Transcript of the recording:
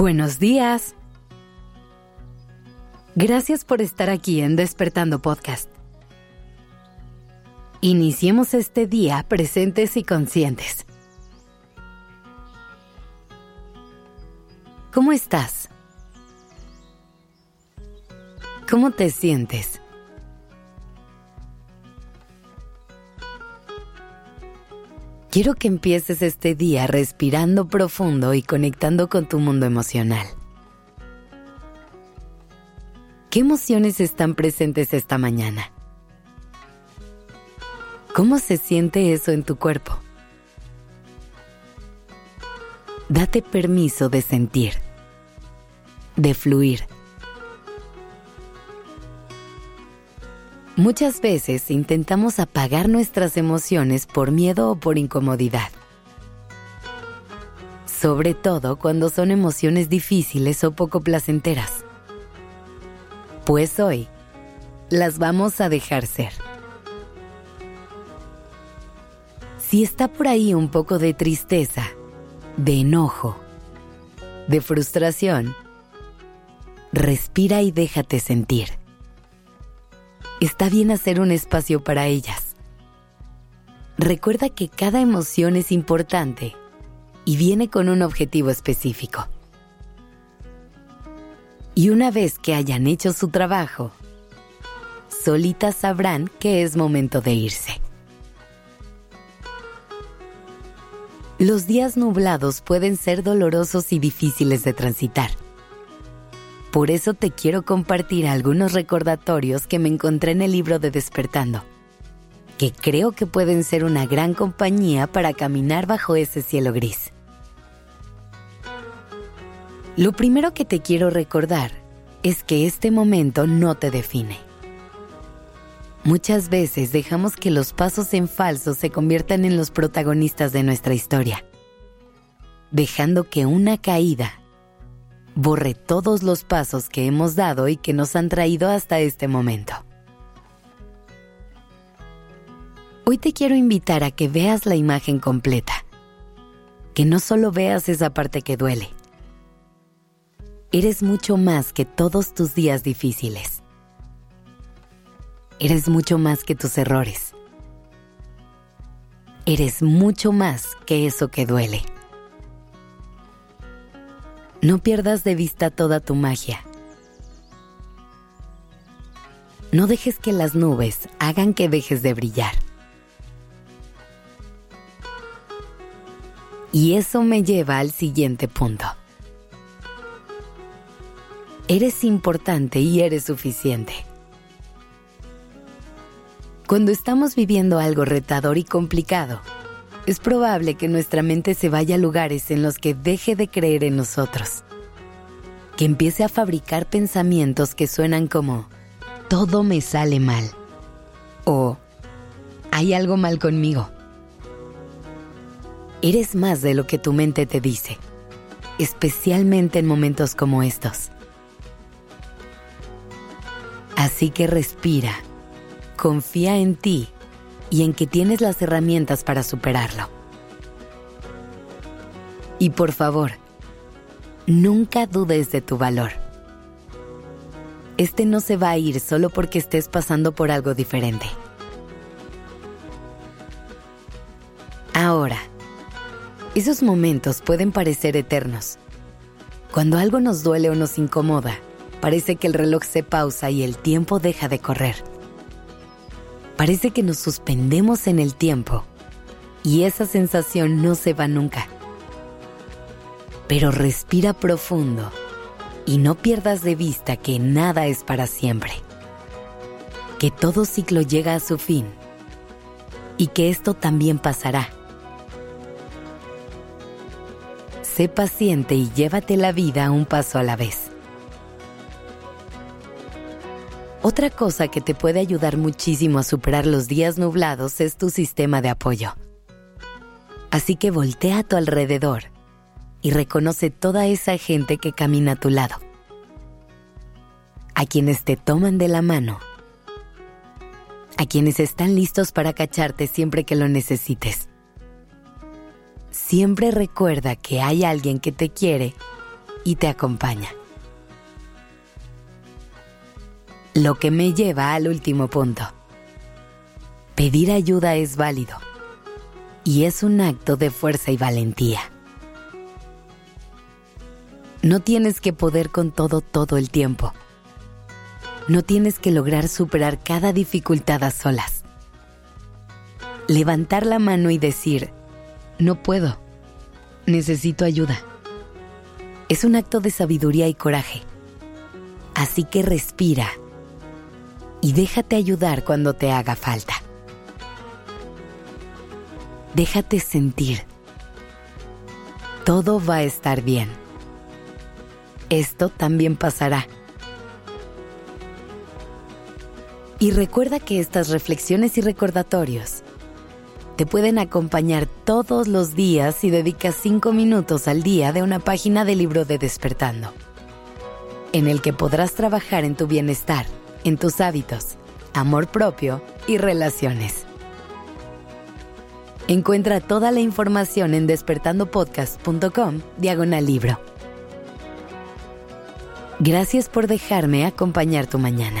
Buenos días. Gracias por estar aquí en Despertando Podcast. Iniciemos este día presentes y conscientes. ¿Cómo estás? ¿Cómo te sientes? Quiero que empieces este día respirando profundo y conectando con tu mundo emocional. ¿Qué emociones están presentes esta mañana? ¿Cómo se siente eso en tu cuerpo? Date permiso de sentir, de fluir Muchas veces intentamos apagar nuestras emociones por miedo o por incomodidad. Sobre todo cuando son emociones difíciles o poco placenteras. Pues hoy las vamos a dejar ser. Si está por ahí un poco de tristeza, de enojo, de frustración, respira y déjate sentir está bien hacer un espacio para ellas. Recuerda que cada emoción es importante y viene con un objetivo específico. Y una vez que hayan hecho su trabajo, solitas sabrán que es momento de irse. Los días nublados pueden ser dolorosos y difíciles de transitar por eso te quiero compartir algunos recordatorios que me encontré en el libro de Despertando, que creo que pueden ser una gran compañía para caminar bajo ese cielo gris. Lo primero que te quiero recordar es que este momento no te define. Muchas veces dejamos que los pasos en falso se conviertan en los protagonistas de nuestra historia, dejando que una caída borre todos los pasos que hemos dado y que nos han traído hasta este momento. Hoy te quiero invitar a que veas la imagen completa, que no solo veas esa parte que duele. Eres mucho más que todos tus días difíciles. Eres mucho más que tus errores. Eres mucho más que eso que duele. No pierdas de vista toda tu magia. No dejes que las nubes hagan que dejes de brillar. Y eso me lleva al siguiente punto. Eres importante y eres suficiente. Cuando estamos viviendo algo retador y complicado, es probable que nuestra mente se vaya a lugares en los que deje de creer en nosotros, que empiece a fabricar pensamientos que suenan como todo me sale mal o hay algo mal conmigo. Eres más de lo que tu mente te dice, especialmente en momentos como estos. Así que respira, confía en ti y en que tienes las herramientas para superarlo. Y por favor, nunca dudes de tu valor. Este no se va a ir solo porque estés pasando por algo diferente. Ahora, esos momentos pueden parecer eternos. Cuando algo nos duele o nos incomoda, parece que el reloj se pausa y el tiempo deja de correr parece que nos suspendemos en el tiempo y esa sensación no se va nunca. Pero respira profundo y no pierdas de vista que nada es para siempre, que todo ciclo llega a su fin y que esto también pasará. Sé paciente y llévate la vida un paso a la vez. Otra cosa que te puede ayudar muchísimo a superar los días nublados es tu sistema de apoyo. Así que voltea a tu alrededor y reconoce toda esa gente que camina a tu lado. A quienes te toman de la mano. A quienes están listos para cacharte siempre que lo necesites. Siempre recuerda que hay alguien que te quiere y te acompaña. Lo que me lleva al último punto. Pedir ayuda es válido y es un acto de fuerza y valentía. No tienes que poder con todo todo el tiempo. No tienes que lograr superar cada dificultad a solas. Levantar la mano y decir, no puedo, necesito ayuda. Es un acto de sabiduría y coraje. Así que respira y déjate ayudar cuando te haga falta. Déjate sentir. Todo va a estar bien. Esto también pasará. Y recuerda que estas reflexiones y recordatorios te pueden acompañar todos los días si dedicas 5 minutos al día de una página del libro de Despertando, en el que podrás trabajar en tu bienestar en tus hábitos, amor propio y relaciones. Encuentra toda la información en despertandopodcast.com diagonal libro. Gracias por dejarme acompañar tu mañana.